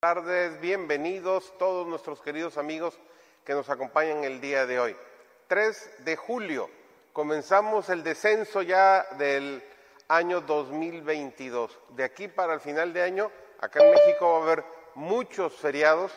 tardes, bienvenidos todos nuestros queridos amigos que nos acompañan el día de hoy. 3 de julio, comenzamos el descenso ya del año 2022. De aquí para el final de año, acá en México va a haber muchos feriados.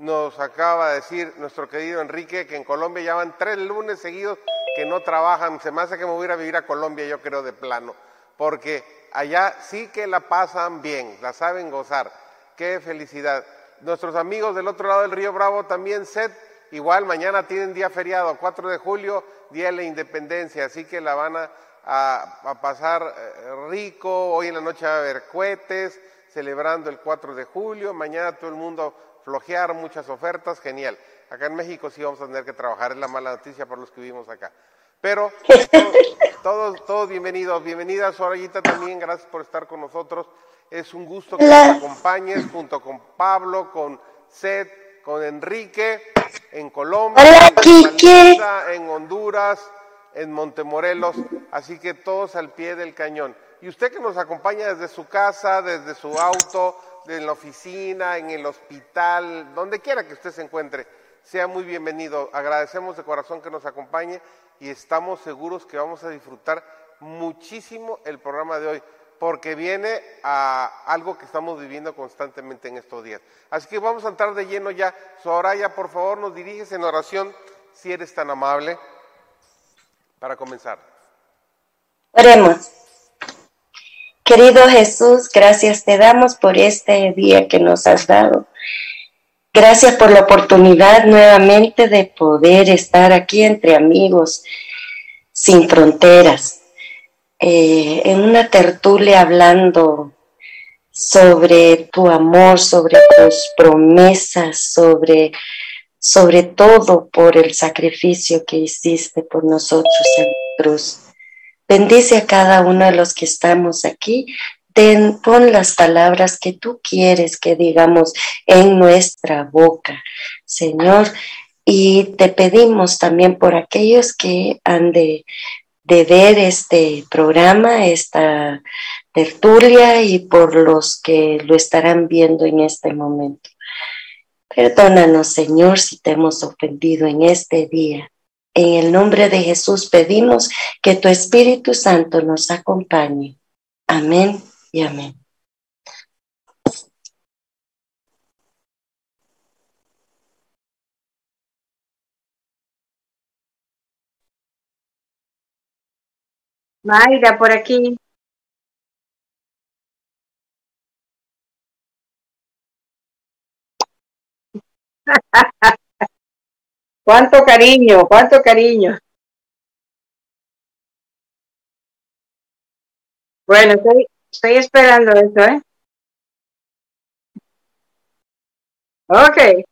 Nos acaba de decir nuestro querido Enrique que en Colombia ya van tres lunes seguidos que no trabajan. Se me hace que me voy a a vivir a Colombia, yo creo, de plano. Porque allá sí que la pasan bien, la saben gozar. Qué felicidad. Nuestros amigos del otro lado del río Bravo también, SET, igual mañana tienen día feriado, 4 de julio, Día de la Independencia, así que la van a, a pasar eh, rico. Hoy en la noche va a haber cohetes, celebrando el 4 de julio. Mañana todo el mundo flojear, muchas ofertas, genial. Acá en México sí vamos a tener que trabajar, es la mala noticia para los que vivimos acá. Pero todos, todos, bienvenidos, bienvenida Sorayita también, gracias por estar con nosotros. Es un gusto que nos acompañes junto con Pablo, con Seth, con Enrique, en Colombia, en, en Honduras, en Montemorelos, así que todos al pie del cañón. Y usted que nos acompaña desde su casa, desde su auto, en la oficina, en el hospital, donde quiera que usted se encuentre, sea muy bienvenido. Agradecemos de corazón que nos acompañe y estamos seguros que vamos a disfrutar muchísimo el programa de hoy, porque viene a algo que estamos viviendo constantemente en estos días. Así que vamos a entrar de lleno ya. Soraya, por favor, nos diriges en oración, si eres tan amable, para comenzar. Oremos. Querido Jesús, gracias te damos por este día que nos has dado. Gracias por la oportunidad nuevamente de poder estar aquí entre amigos sin fronteras, eh, en una tertulia hablando sobre tu amor, sobre tus promesas, sobre, sobre todo por el sacrificio que hiciste por nosotros en cruz. Bendice a cada uno de los que estamos aquí. pon las palabras que tú quieres que digamos en nuestra boca, Señor. Y te pedimos también por aquellos que han de, de ver este programa, esta tertulia y por los que lo estarán viendo en este momento. Perdónanos, Señor, si te hemos ofendido en este día. En el nombre de Jesús pedimos que tu Espíritu Santo nos acompañe. Amén y amén. Mayra, por aquí. Cuánto cariño, cuánto cariño. Bueno, estoy, estoy esperando eso, ¿eh? Ok.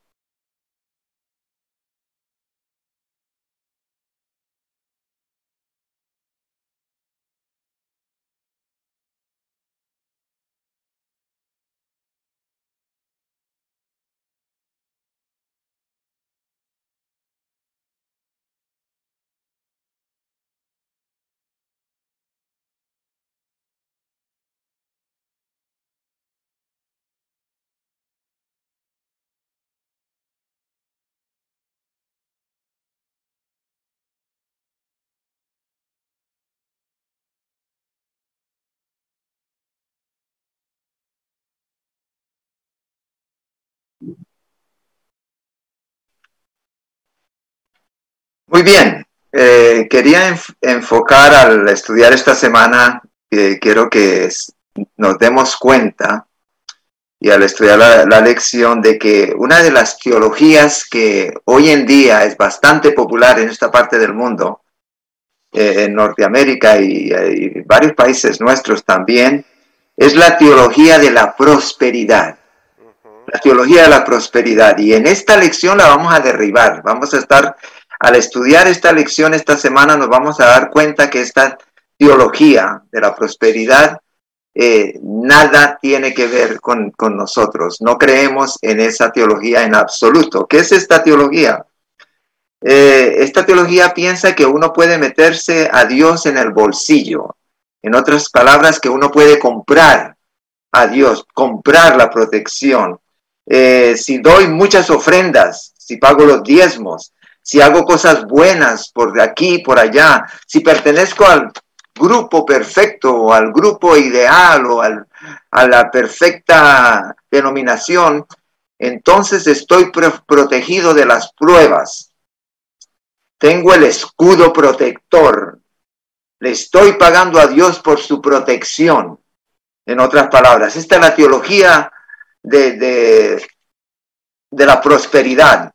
Muy bien, eh, quería enfocar al estudiar esta semana, quiero que nos demos cuenta y al estudiar la, lección de que una de las teologías que hoy en día es bastante popular en esta parte del mundo, eh, en Norteamérica y, y varios países nuestros también, es la teología de la prosperidad. La teología de la prosperidad. Y en esta lección la vamos a derribar. Vamos a estar al estudiar esta lección esta semana nos vamos a dar cuenta que esta teología de la prosperidad eh, nada tiene que ver con, nosotros. No creemos en esa teología en absoluto. ¿Qué es esta teología? Eh, esta teología piensa que uno puede meterse a Dios en el bolsillo. En otras palabras, que uno puede comprar a Dios, comprar la protección, eh, si doy muchas ofrendas, si pago los diezmos, si hago cosas buenas por aquí, por allá, si pertenezco al grupo perfecto o al grupo ideal o a la perfecta denominación, entonces estoy protegido de las pruebas. Tengo el escudo protector. Le estoy pagando a Dios por su protección. En otras palabras, esta es la teología de, de la prosperidad.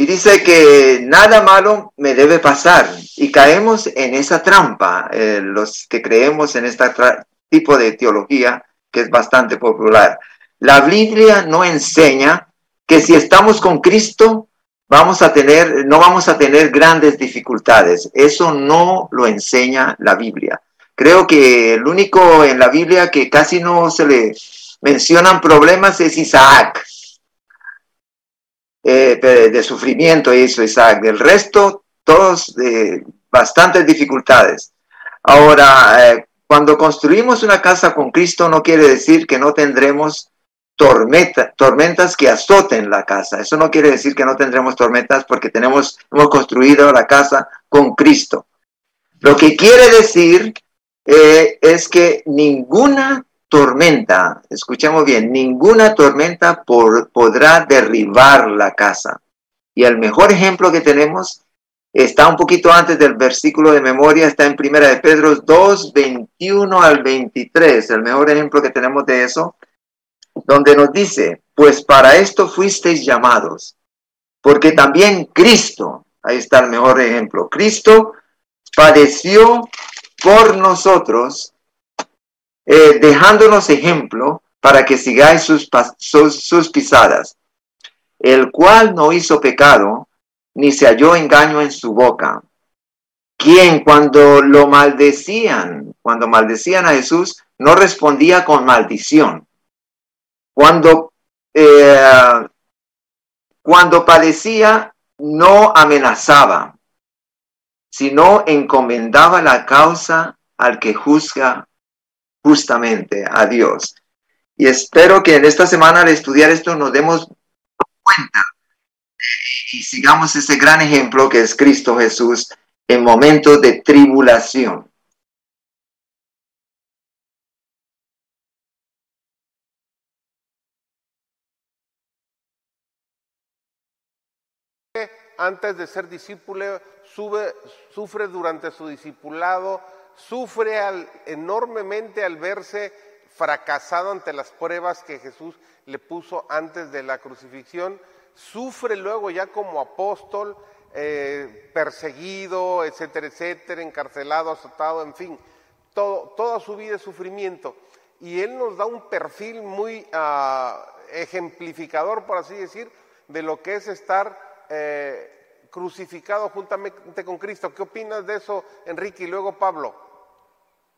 Y dice que nada malo me debe pasar. Y caemos en esa trampa, eh, los que creemos en este tipo de teología que es bastante popular. La Biblia no enseña que si estamos con Cristo, vamos a tener, no vamos a tener grandes dificultades. Eso no lo enseña la Biblia. Creo que el único en la Biblia que casi no se le mencionan problemas es Isaac. Eh, de, sufrimiento hizo Isaac. Del resto, todos de bastantes dificultades. Ahora, eh, cuando construimos una casa con Cristo no quiere decir que no tendremos tormenta, tormentas que azoten la casa. Eso no quiere decir que no tendremos tormentas porque tenemos, hemos construido la casa con Cristo. Lo que quiere decir eh, es que ninguna tormenta, escuchemos bien, ninguna tormenta podrá derribar la casa. Y el mejor ejemplo que tenemos está un poquito antes del versículo de memoria, está en Primera de Pedro 2, 21 al 23, el mejor ejemplo que tenemos de eso, donde nos dice, pues para esto fuisteis llamados, porque también Cristo, ahí está el mejor ejemplo, Cristo padeció por nosotros, eh, dejándonos ejemplo para que sigáis sus, sus, pisadas, el cual no hizo pecado, ni se halló engaño en su boca. Quien cuando lo maldecían, cuando maldecían a Jesús, no respondía con maldición. Cuando, eh, cuando padecía, no amenazaba, sino encomendaba la causa al que juzga justamente a Dios. Y espero que en esta semana al estudiar esto nos demos cuenta y sigamos ese gran ejemplo que es Cristo Jesús en momentos de tribulación. Antes de ser discípulo, sube, sufre durante su discipulado sufre enormemente al verse fracasado ante las pruebas que Jesús le puso antes de la crucifixión, sufre luego ya como apóstol, eh, perseguido, etcétera, etcétera, encarcelado, azotado, en fin, todo, toda su vida es sufrimiento. Y él nos da un perfil muy ah, ejemplificador, por así decir, de lo que es estar eh, crucificado juntamente con Cristo. ¿Qué opinas de eso, Enrique? Y luego Pablo.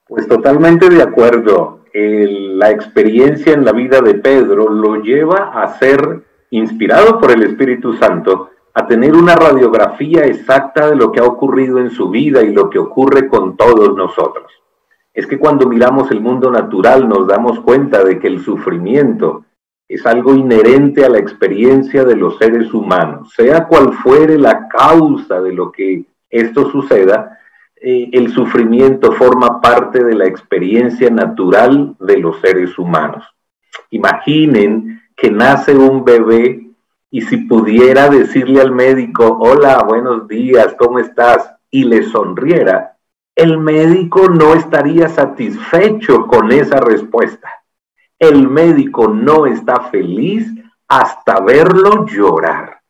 Pues totalmente de acuerdo. la experiencia en la vida de Pedro lo lleva a ser inspirado por el Espíritu Santo, a tener una radiografía exacta de lo que ha ocurrido en su vida y lo que ocurre con todos nosotros. Es que cuando miramos el mundo natural nos damos cuenta de que el sufrimiento es algo inherente a la experiencia de los seres humanos, sea cual fuere la causa de lo que esto suceda, eh, el sufrimiento forma parte de la experiencia natural de los seres humanos. Imaginen que nace un bebé y si pudiera decirle al médico, hola, buenos días, ¿cómo estás? y le sonriera, el médico no estaría satisfecho con esa respuesta. El médico no está feliz hasta verlo llorar.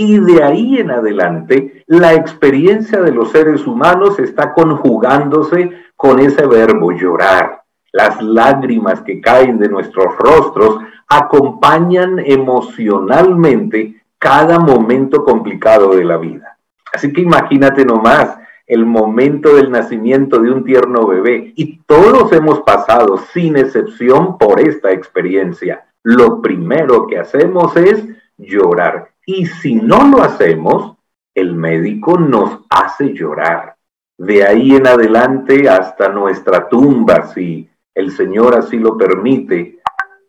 Y de ahí en adelante, la experiencia de los seres humanos está conjugándose con ese verbo llorar. Las lágrimas que caen de nuestros rostros acompañan emocionalmente cada momento complicado de la vida. Así que imagínate nomás el momento del nacimiento de un tierno bebé y todos hemos pasado sin excepción por esta experiencia. Lo primero que hacemos es llorar y si no lo hacemos, el médico nos hace llorar. De ahí en adelante hasta nuestra tumba, si el Señor así lo permite,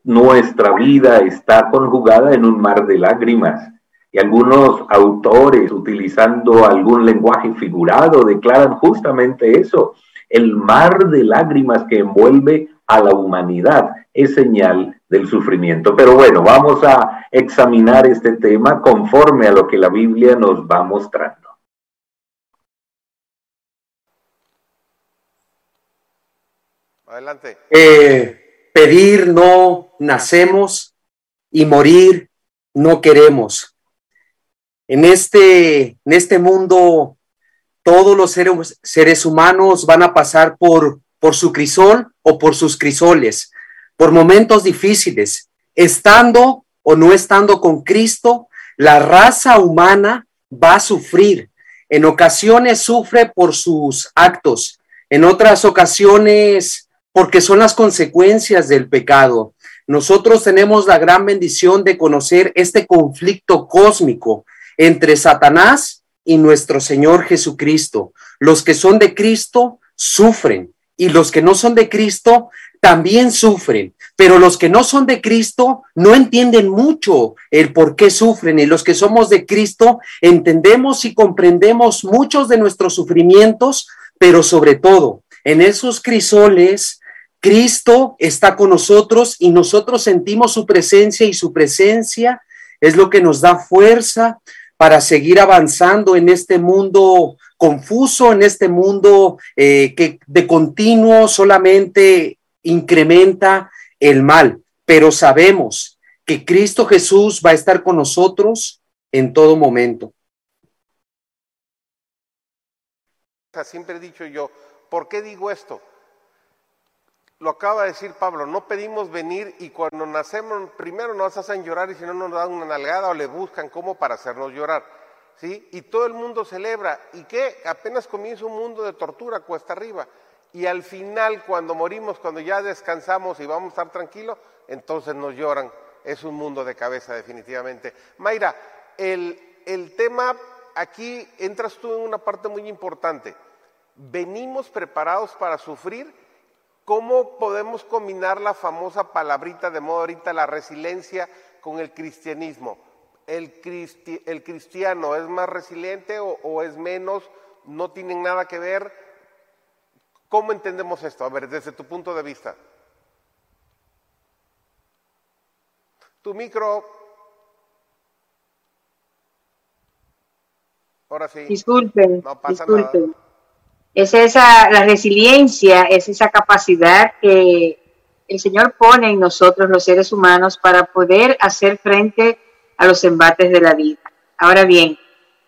nuestra vida está conjugada en un mar de lágrimas. Y algunos autores, utilizando algún lenguaje figurado, declaran justamente eso. El mar de lágrimas que envuelve a la humanidad es señal del sufrimiento. Pero bueno, vamos a examinar este tema conforme a lo que la Biblia nos va mostrando. Adelante. Eh, pedir no nacemos y morir no queremos. En este, en este mundo, todos los seres, seres humanos van a pasar por, por su crisol o por sus crisoles, por momentos difíciles, estando o no estando con Cristo, la raza humana va a sufrir. En ocasiones sufre por sus actos, en otras ocasiones porque son las consecuencias del pecado. Nosotros tenemos la gran bendición de conocer este conflicto cósmico entre Satanás y nuestro Señor Jesucristo. Los que son de Cristo sufren y los que no son de Cristo también sufren, pero los que no son de Cristo no entienden mucho el por qué sufren y los que somos de Cristo entendemos y comprendemos muchos de nuestros sufrimientos, pero sobre todo en esos crisoles Cristo está con nosotros y nosotros sentimos su presencia y su presencia es lo que nos da fuerza para seguir avanzando en este mundo confuso, en este mundo eh, que de continuo solamente incrementa el mal. Pero sabemos que Cristo Jesús va a estar con nosotros en todo momento. Siempre he dicho yo, ¿por qué digo esto? Lo acaba de decir Pablo, no pedimos venir y cuando nacemos primero nos hacen llorar y si no nos dan una nalgada o le buscan cómo para hacernos llorar. ¿sí? Y todo el mundo celebra. ¿Y qué? Apenas comienza un mundo de tortura cuesta arriba. Y al final, cuando morimos, cuando ya descansamos y vamos a estar tranquilos, entonces nos lloran. Es un mundo de cabeza definitivamente. Mayra, el, el tema, aquí entras tú en una parte muy importante. ¿Venimos preparados para sufrir? ¿Cómo podemos combinar la famosa palabrita de modo ahorita, la resiliencia, con el cristianismo? ¿El, cristiano es más resiliente o, es menos? ¿No tienen nada que ver? ¿Cómo entendemos esto? A ver, desde tu punto de vista. Tu micro. Ahora sí. Disculpen. No pasa disculpen. Nada. Es esa, la resiliencia, es esa capacidad que el Señor pone en nosotros los seres humanos para poder hacer frente a los embates de la vida. Ahora bien,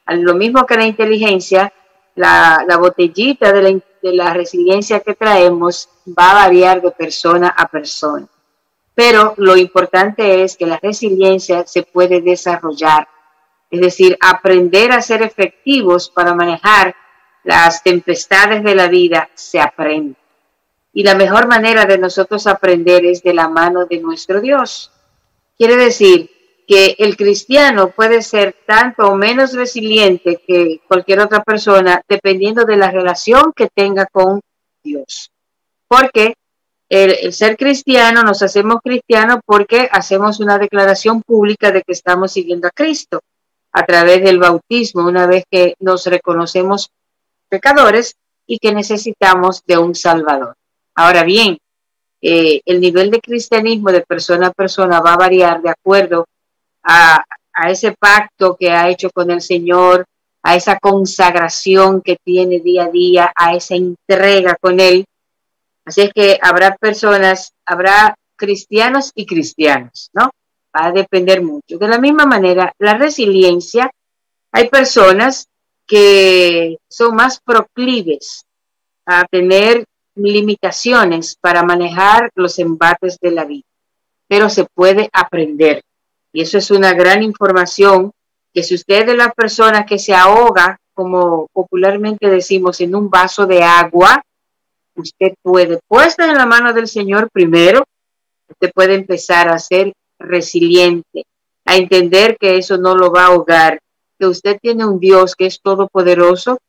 lo mismo que la inteligencia, la, botellita de la, de la resiliencia que traemos va a variar de persona a persona. Pero lo importante es que la resiliencia se puede desarrollar, es decir, aprender a ser efectivos para manejar las tempestades de la vida se aprenden. Y la mejor manera de nosotros aprender es de la mano de nuestro Dios. Quiere decir que el cristiano puede ser tanto o menos resiliente que cualquier otra persona dependiendo de la relación que tenga con Dios. Porque el, ser cristiano, nos hacemos cristianos porque hacemos una declaración pública de que estamos siguiendo a Cristo a través del bautismo, una vez que nos reconocemos pecadores y que necesitamos de un Salvador. Ahora bien, eh, el nivel de cristianismo de persona a persona va a variar de acuerdo a, ese pacto que ha hecho con el Señor, a esa consagración que tiene día a día, a esa entrega con Él. Así es que habrá personas, habrá cristianos y cristianos, ¿no? Va a depender mucho. De la misma manera, la resiliencia, hay personas que son más proclives a tener limitaciones para manejar los embates de la vida, pero se puede aprender. Y eso es una gran información que si usted es la persona que se ahoga, como popularmente decimos, en un vaso de agua, usted puede, puesta en la mano del Señor primero, usted puede empezar a ser resiliente, a entender que eso no lo va a ahogar, que usted tiene un Dios que es todopoderoso,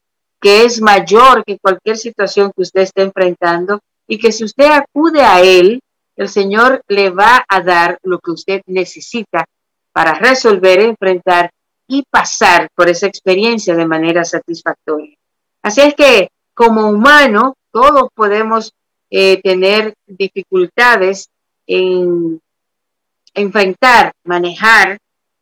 que es mayor que cualquier situación que usted esté enfrentando y que si usted acude a Él, el Señor le va a dar lo que usted necesita para resolver, enfrentar y pasar por esa experiencia de manera satisfactoria. Así es que como humano, todos podemos eh, tener dificultades en enfrentar, manejar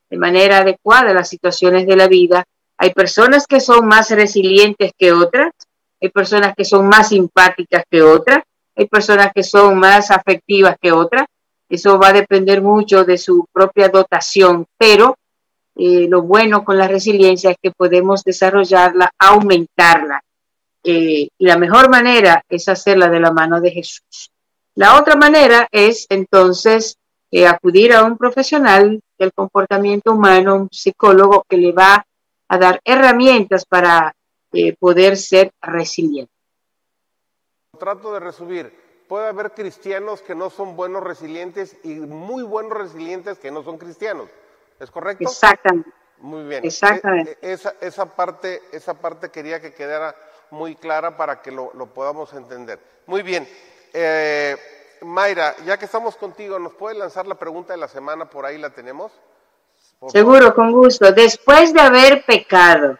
de manera adecuada las situaciones de la vida. Hay personas que son más resilientes que otras, hay personas que son más simpáticas que otras, hay personas que son más afectivas que otras. Eso va a depender mucho de su propia dotación, pero eh, lo bueno con la resiliencia es que podemos desarrollarla, aumentarla. Eh, y la mejor manera es hacerla de la mano de Jesús. La otra manera es entonces eh, acudir a un profesional del comportamiento humano, un psicólogo que le va a dar herramientas para poder ser resiliente. Trato de resumir, puede haber cristianos que no son buenos resilientes y muy buenos resilientes que no son cristianos. ¿Es correcto? Exactamente. Muy bien. Exactamente. E, e, esa, esa, parte, esa parte quería que quedara muy clara para que lo, podamos entender. Muy bien. Eh, Mayra, ya que estamos contigo, ¿nos puede lanzar la pregunta de la semana? Por ahí la tenemos. Seguro, con gusto. Después de haber pecado,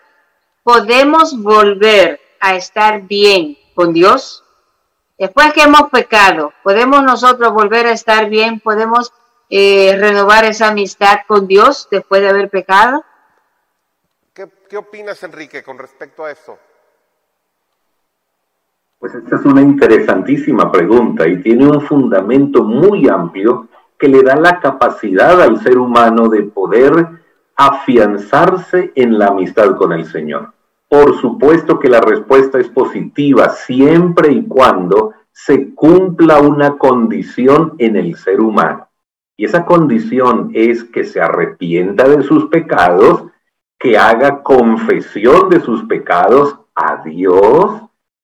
¿podemos volver a estar bien con Dios? Después que hemos pecado, ¿podemos nosotros volver a estar bien? ¿Podemos eh, renovar esa amistad con Dios después de haber pecado? ¿Qué, opinas, Enrique, con respecto a esto? Pues esta es una interesantísima pregunta y tiene un fundamento muy amplio que le da la capacidad al ser humano de poder afianzarse en la amistad con el Señor. Por supuesto que la respuesta es positiva siempre y cuando se cumpla una condición en el ser humano. Y esa condición es que se arrepienta de sus pecados, que haga confesión de sus pecados a Dios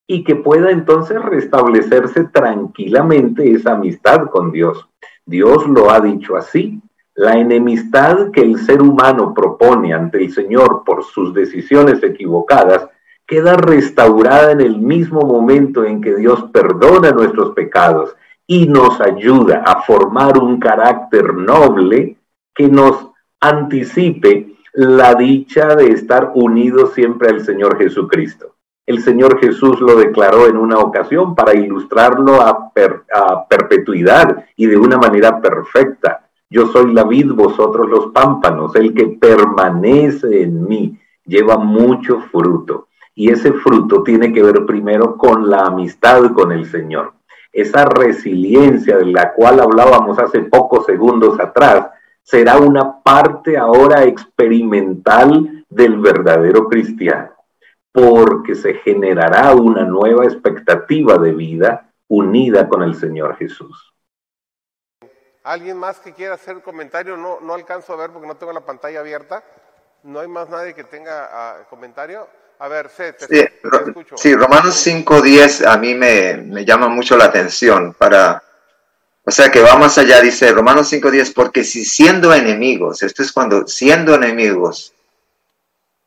y que pueda entonces restablecerse tranquilamente esa amistad con Dios. Dios lo ha dicho así. La enemistad que el ser humano propone ante el Señor por sus decisiones equivocadas queda restaurada en el mismo momento en que Dios perdona nuestros pecados y nos ayuda a formar un carácter noble que nos anticipe la dicha de estar unidos siempre al Señor Jesucristo. El Señor Jesús lo declaró en una ocasión para ilustrarlo a, perpetuidad y de una manera perfecta. Yo soy la vid, vosotros los pámpanos. El que permanece en mí lleva mucho fruto. Y ese fruto tiene que ver primero con la amistad con el Señor esa resiliencia de la cual hablábamos hace pocos segundos atrás, será una parte ahora experimental del verdadero cristiano, porque se generará una nueva expectativa de vida unida con el Señor Jesús. ¿Alguien más que quiera hacer comentario? No, no alcanzo a ver porque no tengo la pantalla abierta. ¿No hay más nadie que tenga ah, comentario? A ver, sí, escucho. Sí, Romanos 5.10 a mí me, llama mucho la atención para... O sea que va más allá, dice Romanos 5.10, porque si siendo enemigos, esto es cuando siendo enemigos,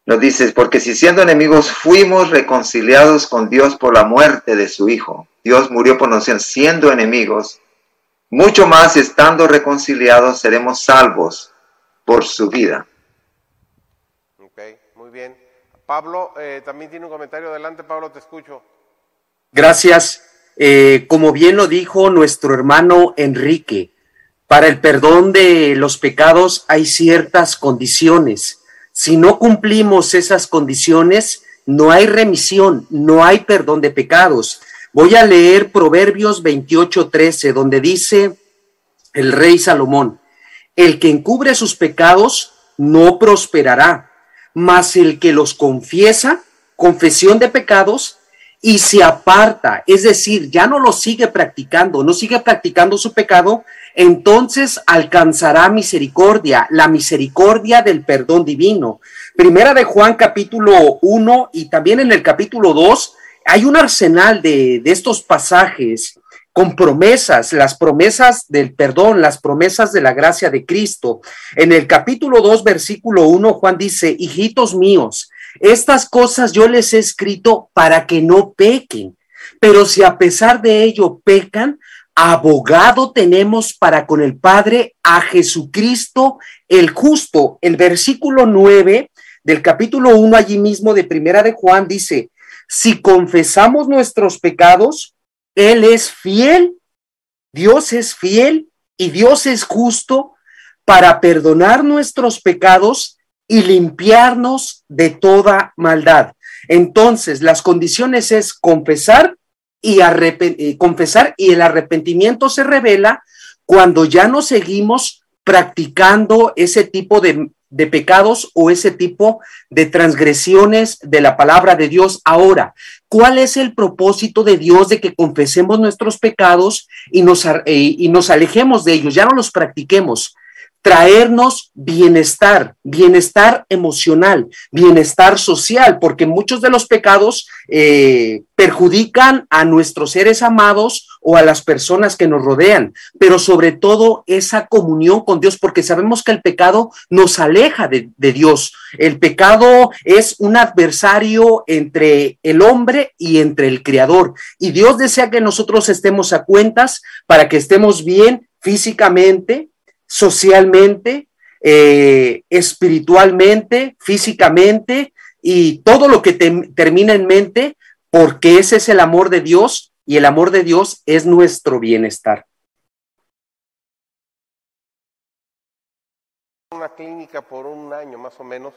nos dice, porque si siendo enemigos fuimos reconciliados con Dios por la muerte de su Hijo, Dios murió por nosotros siendo enemigos, mucho más estando reconciliados seremos salvos por su vida. Ok, muy bien. Pablo eh, también tiene un comentario. Adelante, Pablo, te escucho. Gracias. Eh, como bien lo dijo nuestro hermano Enrique, para el perdón de los pecados hay ciertas condiciones. Si no cumplimos esas condiciones, no hay remisión, no hay perdón de pecados. Voy a leer Proverbios 28:13, donde dice el rey Salomón, el que encubre sus pecados no prosperará, mas el que los confiesa, confesión de pecados, y se aparta, es decir, ya no lo sigue practicando, no sigue practicando su pecado, entonces alcanzará misericordia, la misericordia del perdón divino. Primera de Juan capítulo 1 y también en el capítulo 2 hay un arsenal de, estos pasajes con promesas, las promesas del perdón, las promesas de la gracia de Cristo. En el capítulo 2, versículo 1, Juan dice, hijitos míos, estas cosas yo les he escrito para que no pequen, pero si a pesar de ello pecan, abogado tenemos para con el Padre a Jesucristo el justo. El versículo 9 del capítulo 1 allí mismo de Primera de Juan dice, si confesamos nuestros pecados, Él es fiel, Dios es fiel y Dios es justo para perdonar nuestros pecados y limpiarnos de toda maldad. Entonces, las condiciones es confesar y eh, confesar y el arrepentimiento se revela cuando ya no seguimos practicando ese tipo de, de pecados o ese tipo de transgresiones de la palabra de Dios. Ahora, ¿cuál es el propósito de Dios de que confesemos nuestros pecados y nos, eh, y nos alejemos de ellos? Ya no los practiquemos traernos bienestar, bienestar emocional, bienestar social, porque muchos de los pecados eh, perjudican a nuestros seres amados o a las personas que nos rodean, pero sobre todo esa comunión con Dios, porque sabemos que el pecado nos aleja de, de Dios. El pecado es un adversario entre el hombre y entre el Creador, y Dios desea que nosotros estemos a cuentas para que estemos bien físicamente, socialmente, eh, espiritualmente, físicamente y todo lo que termina en mente, porque ese es el amor de Dios y el amor de Dios es nuestro bienestar. Una clínica por un año más o menos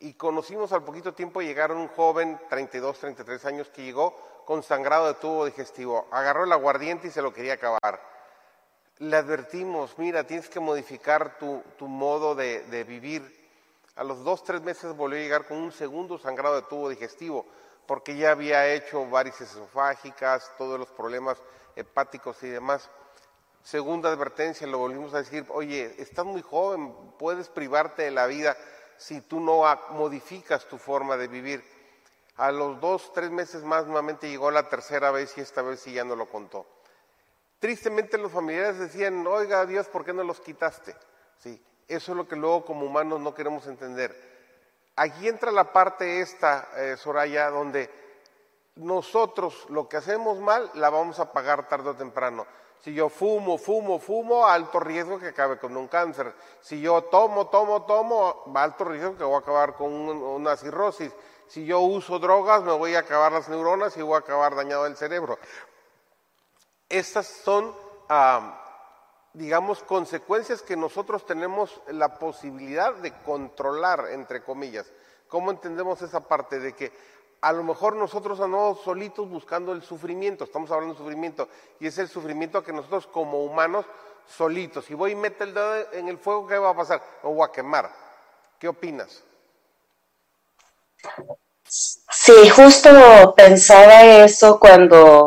y conocimos al poquito tiempo llegar un joven, 32, 33 años, que llegó con sangrado de tubo digestivo. Agarró el aguardiente y se lo quería acabar le advertimos, mira, tienes que modificar tu, modo de, vivir. A los dos, tres meses volvió a llegar con un segundo sangrado de tubo digestivo, porque ya había hecho varices esofágicas, todos los problemas hepáticos y demás. Segunda advertencia, lo volvimos a decir, oye, estás muy joven, puedes privarte de la vida si tú no modificas tu forma de vivir. A los dos, tres meses más nuevamente llegó la tercera vez y esta vez sí ya no lo contó. Tristemente los familiares decían, oiga Dios, ¿por qué no los quitaste? Sí, eso es lo que luego como humanos no queremos entender. Aquí entra la parte esta, eh, Soraya, donde nosotros lo que hacemos mal la vamos a pagar tarde o temprano. Si yo fumo, fumo, fumo, alto riesgo que acabe con un cáncer. Si yo tomo, tomo, tomo, alto riesgo que voy a acabar con una cirrosis. Si yo uso drogas, me voy a acabar las neuronas y voy a acabar dañado el cerebro. Estas son, digamos, consecuencias que nosotros tenemos la posibilidad de controlar, entre comillas. ¿Cómo entendemos esa parte de que a lo mejor nosotros andamos solitos buscando el sufrimiento, estamos hablando de sufrimiento, y es el sufrimiento que nosotros como humanos solitos, si voy y meto el dedo en el fuego, ¿qué va a pasar? Me voy a quemar. ¿Qué opinas? Sí, justo pensaba eso cuando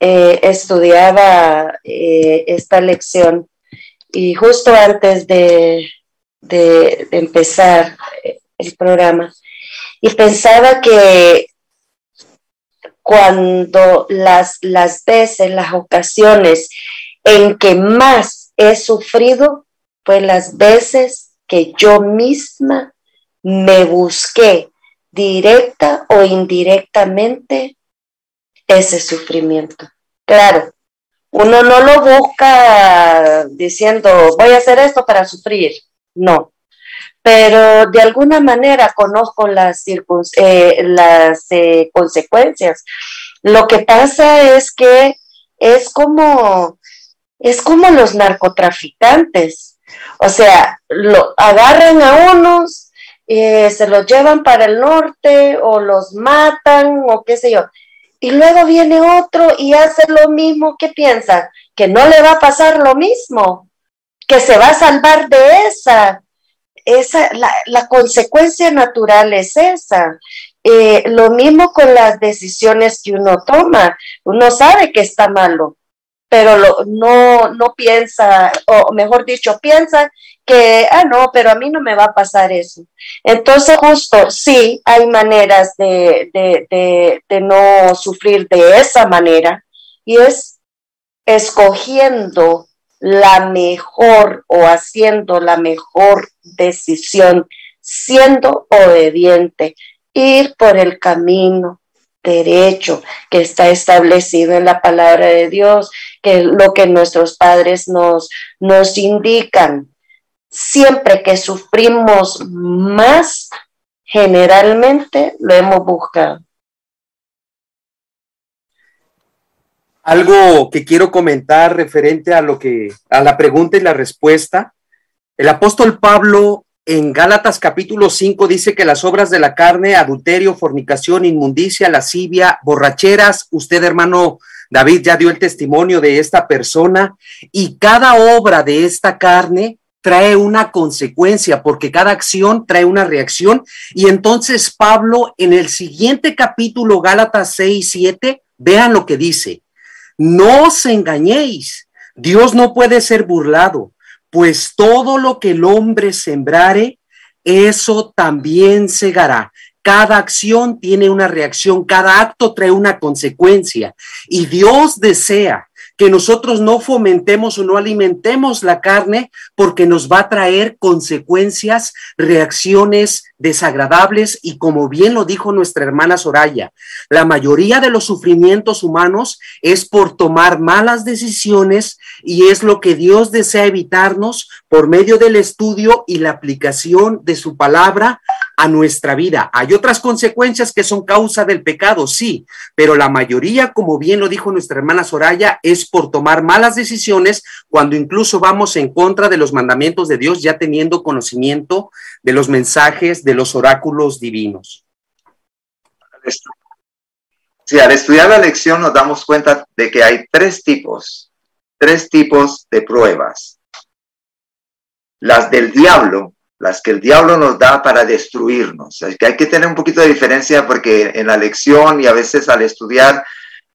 eh, estudiaba eh, esta lección. Y justo antes de, empezar el programa, y pensaba que cuando las, las veces, las ocasiones en que más he sufrido, fue las veces que yo misma me busqué directa o indirectamente ese sufrimiento. Claro, uno no lo busca diciendo, voy a hacer esto para sufrir, no. Pero de alguna manera conozco las, eh, las eh, consecuencias. Lo que pasa es que es como, es como los narcotraficantes. O sea, lo agarran a unos, eh, se los llevan para el norte o los matan o qué sé yo y luego viene otro y hace lo mismo, ¿qué piensa? Que no le va a pasar lo mismo, que se va a salvar de esa. esa la, consecuencia natural es esa. Eh, lo mismo con las decisiones que uno toma. Uno sabe que está malo, pero no, no piensa, o mejor dicho, piensa que, ah, no, pero a mí no me va a pasar eso. Entonces, justo, sí, hay maneras de, de, de, no sufrir de esa manera y es escogiendo la mejor o haciendo la mejor decisión, siendo obediente, ir por el camino derecho que está establecido en la palabra de Dios, que es lo que nuestros padres nos, nos indican. Siempre que sufrimos más, generalmente lo hemos buscado. Algo que quiero comentar referente a lo que a la pregunta y la respuesta. El apóstol Pablo en Gálatas capítulo 5 dice que las obras de la carne, adulterio, fornicación, inmundicia, lascivia, borracheras, usted hermano David ya dio el testimonio de esta persona y cada obra de esta carne trae una consecuencia porque cada acción trae una reacción. Y entonces Pablo en el siguiente capítulo Gálatas 6 y 7 vean lo que dice. No os engañéis, Dios no puede ser burlado, pues todo lo que el hombre sembrare, eso también segará. Cada acción tiene una reacción, cada acto trae una consecuencia. Y Dios desea que nosotros no fomentemos o no alimentemos la carne porque nos va a traer consecuencias, reacciones desagradables y como bien lo dijo nuestra hermana Soraya, la mayoría de los sufrimientos humanos es por tomar malas decisiones y es lo que Dios desea evitarnos por medio del estudio y la aplicación de su palabra a nuestra vida. Hay otras consecuencias que son causa del pecado, sí, pero la mayoría, como bien lo dijo nuestra hermana Soraya, es por tomar malas decisiones cuando incluso vamos en contra de los mandamientos de Dios ya teniendo conocimiento de los mensajes, de los oráculos divinos. Sí, al estudiar la lección nos damos cuenta de que hay tres tipos, tres tipos de pruebas. Las del diablo, las que el diablo nos da para destruirnos. Es que hay que tener un poquito de diferencia porque en la lección y a veces al estudiar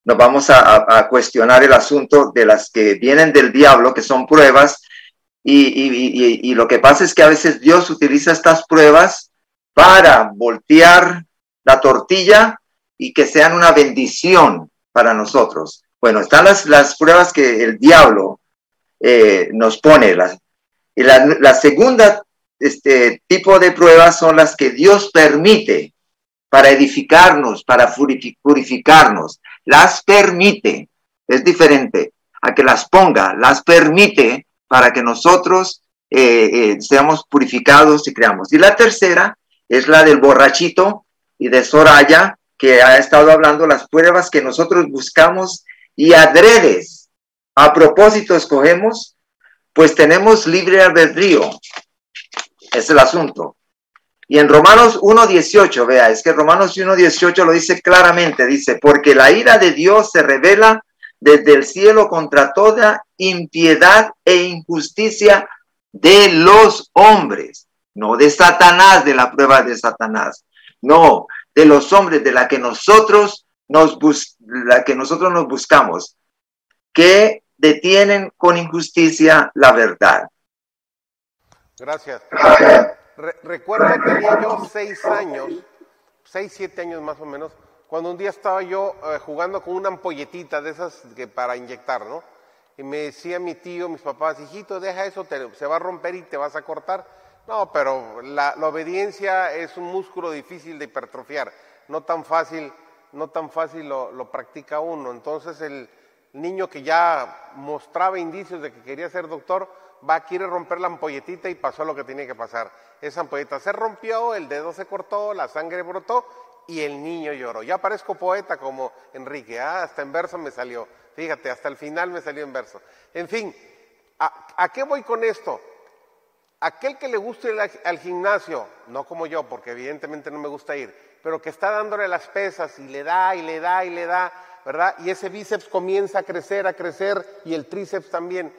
nos vamos a, cuestionar el asunto de las que vienen del diablo, que son pruebas, y, y, lo que pasa es que a veces Dios utiliza estas pruebas para voltear la tortilla y que sean una bendición para nosotros. Bueno, están las, las pruebas que el diablo eh, nos pone. La, y la segunda este tipo de pruebas son las que Dios permite para edificarnos, para purificarnos. Las permite, es diferente a que las ponga, las permite para que nosotros eh, eh, seamos purificados y creamos. Y la tercera es la del borrachito y de Soraya, que ha estado hablando las pruebas que nosotros buscamos y adredes, a propósito escogemos, pues tenemos libre albedrío es el asunto. Y en Romanos 1.18, vea, es que Romanos 1.18 lo dice claramente, dice, porque la ira de Dios se revela desde el cielo contra toda impiedad e injusticia de los hombres, no de Satanás, de la prueba de Satanás, no, de los hombres, de la que nosotros nos, la que nosotros nos buscamos, que detienen con injusticia la verdad. Gracias. recuerdo que tenía yo seis años, seis, siete años más o menos, cuando un día estaba yo eh, jugando con una ampolletita de esas que para inyectar, ¿no? Y me decía mi tío, mis papás, hijito, deja eso, se va a romper y te vas a cortar. No, pero la, obediencia es un músculo difícil de hipertrofiar, no tan fácil, no tan fácil lo, lo practica uno. Entonces el niño que ya mostraba indicios de que quería ser doctor, va, quiere romper la ampolletita y pasó lo que tenía que pasar. Esa ampolleta se rompió, el dedo se cortó, la sangre brotó y el niño lloró. Ya parezco poeta como Enrique, ah, hasta en verso me salió. Fíjate, hasta el final me salió en verso. En fin, ¿a, qué voy con esto? Aquel que le gusta ir al gimnasio, no como yo, porque evidentemente no me gusta ir, pero que está dándole las pesas y le da y le da y le da, ¿verdad? Y ese bíceps comienza a crecer, a crecer y el tríceps también.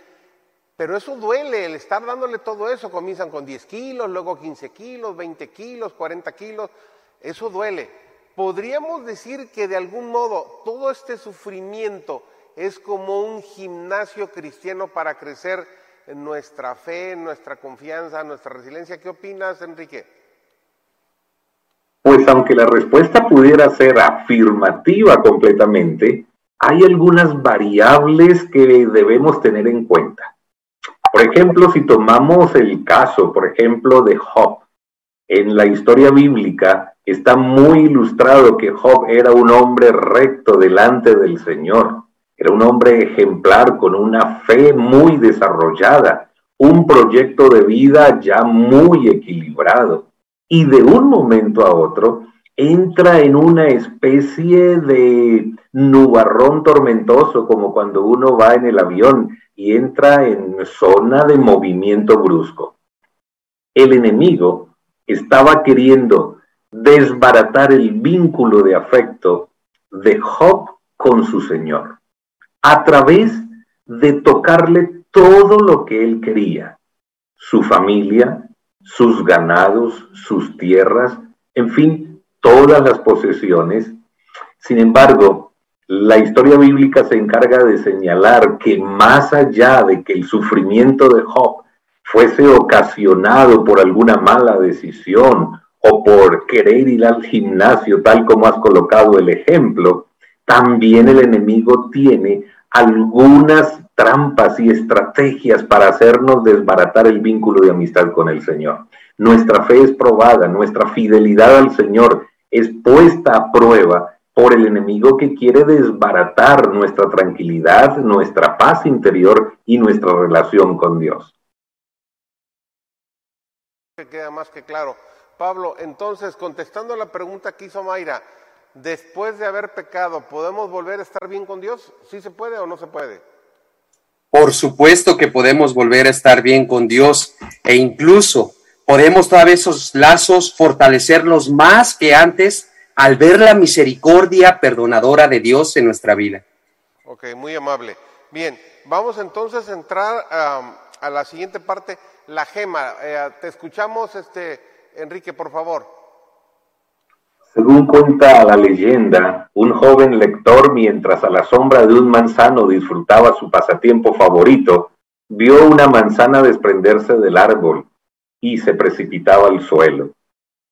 Pero eso duele, el estar dándole todo eso, comienzan con 10 kilos, luego 15 kilos, 20 kilos, 40 kilos, eso duele. Podríamos decir que de algún modo todo este sufrimiento es como un gimnasio cristiano para crecer en nuestra fe, en nuestra confianza, en nuestra resiliencia. ¿Qué opinas, Enrique? Pues aunque la respuesta pudiera ser afirmativa completamente, hay algunas variables que debemos tener en cuenta. Por ejemplo, si tomamos el caso, por ejemplo, de Job, en la historia bíblica, está muy ilustrado que Job era un hombre recto delante del Señor. Era un hombre ejemplar con una fe muy desarrollada, un proyecto de vida ya muy equilibrado. Y de un momento a otro entra en una especie de nubarrón tormentoso, como cuando uno va en el avión y entra en zona de movimiento brusco. El enemigo estaba queriendo desbaratar el vínculo de afecto de Job con su Señor a través de tocarle todo lo que él quería, su familia, sus ganados, sus tierras, en fin, todas las posesiones. Sin embargo, la historia bíblica se encarga de señalar que más allá de que el sufrimiento de Job fuese ocasionado por alguna mala decisión o por querer ir al gimnasio, tal como has colocado el ejemplo, también el enemigo tiene algunas trampas y estrategias para hacernos desbaratar el vínculo de amistad con el Señor. Nuestra fe es probada, nuestra fidelidad al Señor es puesta a prueba por el enemigo que quiere desbaratar nuestra tranquilidad, nuestra paz interior y nuestra relación con Dios. Queda más que claro. Pablo, entonces, contestando la pregunta que hizo Mayra, después de haber pecado, ¿podemos volver a estar bien con Dios? ¿Sí se puede o no se puede? Por supuesto que podemos volver a estar bien con Dios e incluso podemos todavía esos lazos fortalecerlos más que antes al ver la misericordia perdonadora de Dios en nuestra vida. Ok, muy amable. Bien, vamos entonces a entrar a la siguiente parte, la gema. Eh, te escuchamos, este, Enrique, por favor. Según cuenta la leyenda, un joven lector, mientras a la sombra de un manzano disfrutaba su pasatiempo favorito, vio una manzana desprenderse del árbol y se precipitaba al suelo.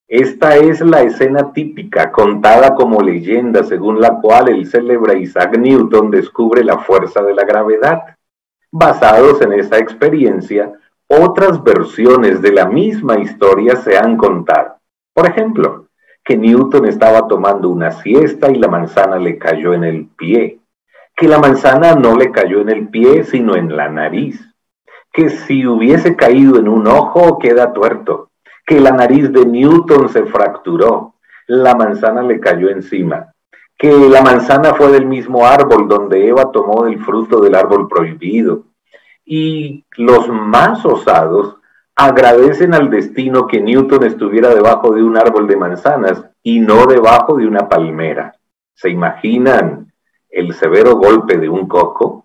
Esta es la escena típica contada como leyenda según la cual el célebre Isaac Newton descubre la fuerza de la gravedad. Basados en esa experiencia, otras versiones de la misma historia se han contado. Por ejemplo, que Newton estaba tomando una siesta y la manzana le cayó en el pie, que la manzana no le cayó en el pie, sino en la nariz, que si hubiese caído en un ojo queda tuerto, que la nariz de Newton se fracturó, la manzana le cayó encima, que la manzana fue del mismo árbol donde Eva tomó el fruto del árbol prohibido, y los más osados agradecen al destino que Newton estuviera debajo de un árbol de manzanas y no debajo de una palmera. ¿Se imaginan el severo golpe de un coco?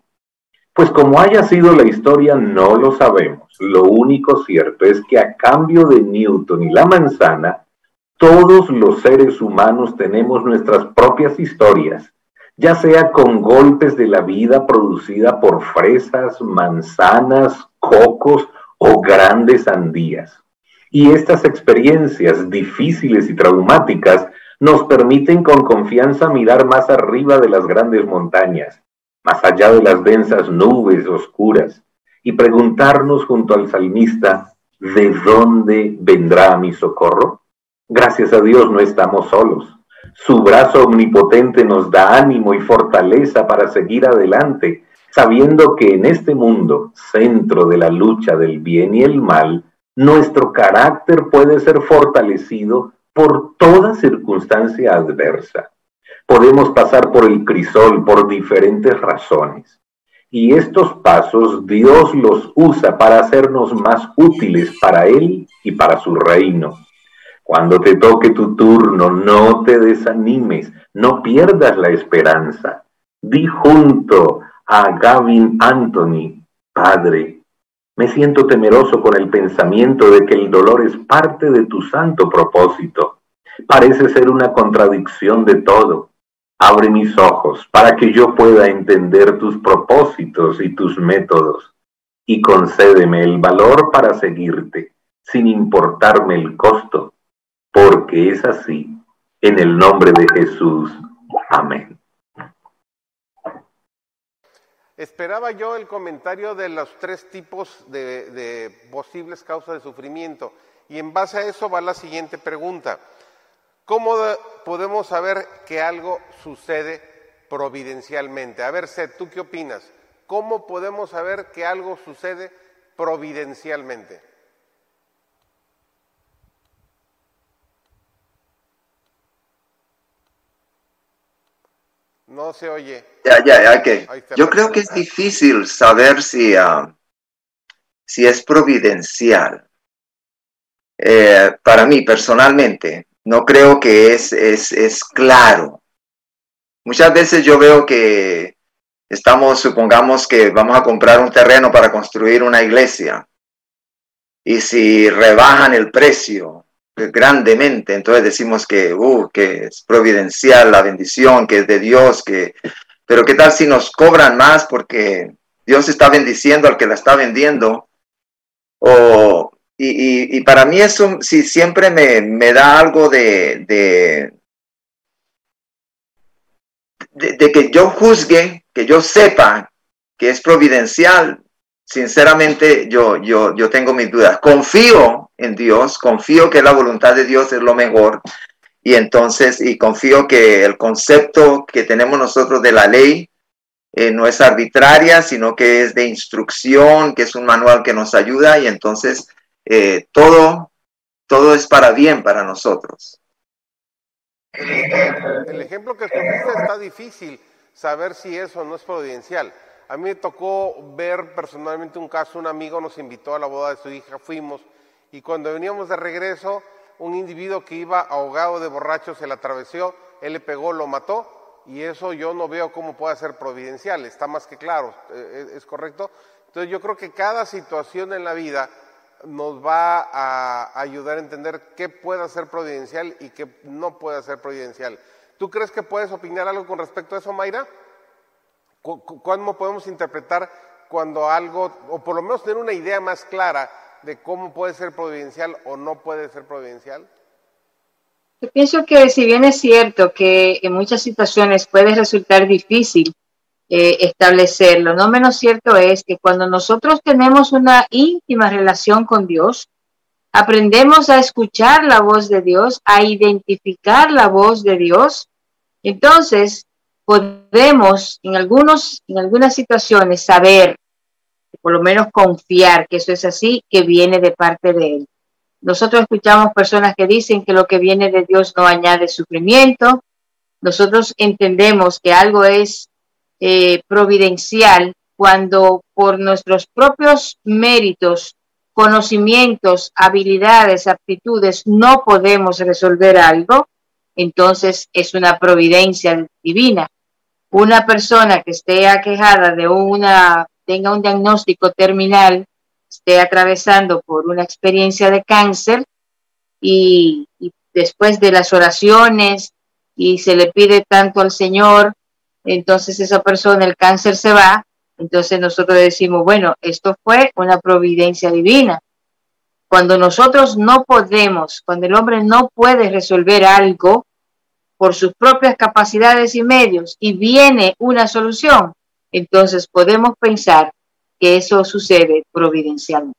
Pues como haya sido la historia, no lo sabemos. Lo único cierto es que a cambio de Newton y la manzana, todos los seres humanos tenemos nuestras propias historias, ya sea con golpes de la vida producida por fresas, manzanas, cocos o grandes sandías. Y estas experiencias difíciles y traumáticas nos permiten con confianza mirar más arriba de las grandes montañas, más allá de las densas nubes oscuras, y preguntarnos junto al salmista, ¿de dónde vendrá mi socorro? Gracias a Dios no estamos solos. Su brazo omnipotente nos da ánimo y fortaleza para seguir adelante sabiendo que en este mundo, centro de la lucha del bien y el mal, nuestro carácter puede ser fortalecido por toda circunstancia adversa. Podemos pasar por el crisol por diferentes razones. Y estos pasos Dios los usa para hacernos más útiles para Él y para su reino. Cuando te toque tu turno, no te desanimes, no pierdas la esperanza. Di junto a Gavin Anthony, Padre, me siento temeroso con el pensamiento de que el dolor es parte de tu santo propósito. Parece ser una contradicción de todo. Abre mis ojos para que yo pueda entender tus propósitos y tus métodos, y concédeme el valor para seguirte, sin importarme el costo, porque es así. En el nombre de Jesús. Amén. Esperaba yo el comentario de los tres tipos de, posibles causas de sufrimiento y en base a eso va la siguiente pregunta. ¿Cómo podemos saber que algo sucede providencialmente? A ver, Seth, ¿tú qué opinas? ¿Cómo podemos saber que algo sucede providencialmente? No se oye. Ya, ya, ya, que. Yo creo que es difícil saber si, ah, si es providencial. Eh, para mí, personalmente, no creo que es, es, es claro. Muchas veces yo veo que estamos, supongamos que vamos a comprar un terreno para construir una iglesia. Y si rebajan el precio grandemente, entonces decimos que, uh, que es providencial la bendición, que es de Dios, que, pero qué tal si nos cobran más porque Dios está bendiciendo al que la está vendiendo. O, y, y, para mí eso sí siempre me, me da algo de, de, que yo juzgue, que yo sepa que es providencial, sinceramente yo, yo, yo tengo mis dudas. Confío en Dios, confío que la voluntad de Dios es lo mejor y entonces, y confío que el concepto que tenemos nosotros de la ley eh, no es arbitraria, sino que es de instrucción, que es un manual que nos ayuda y entonces eh, todo, todo es para bien para nosotros. El ejemplo que escogiste está difícil saber si eso no es providencial. A mí me tocó ver personalmente un caso, un amigo nos invitó a la boda de su hija, fuimos, y cuando veníamos de regreso, un individuo que iba ahogado de borracho se le atravesó, él le pegó, lo mató, y eso yo no veo cómo puede ser providencial, está más que claro, eh, ¿es, correcto? Entonces yo creo que cada situación en la vida nos va a ayudar a entender qué puede ser providencial y qué no puede ser providencial. ¿Tú crees que puedes opinar algo con respecto a eso, Mayra? ¿Cuándo podemos interpretar cuando algo, o por lo menos tener una idea más clara de cómo puede ser providencial o no puede ser providencial? Yo pienso que si bien es cierto que en muchas situaciones puede resultar difícil eh, establecerlo, no menos cierto es que cuando nosotros tenemos una íntima relación con Dios, aprendemos a escuchar la voz de Dios, a identificar la voz de Dios, entonces podemos en, algunos, en algunas situaciones saber, por lo menos confiar que eso es así, que viene de parte de Él. Nosotros escuchamos personas que dicen que lo que viene de Dios no añade sufrimiento. Nosotros entendemos que algo es eh, providencial cuando por nuestros propios méritos, conocimientos, habilidades, aptitudes, no podemos resolver algo, entonces es una providencia divina. Una persona que esté aquejada de una, tenga un diagnóstico terminal, esté atravesando por una experiencia de cáncer y, después de las oraciones y se le pide tanto al Señor, entonces esa persona, el cáncer se va, entonces nosotros decimos, bueno, esto fue una providencia divina. Cuando nosotros no podemos, cuando el hombre no puede resolver algo, por sus propias capacidades y medios y viene una solución, entonces podemos pensar que eso sucede providencialmente.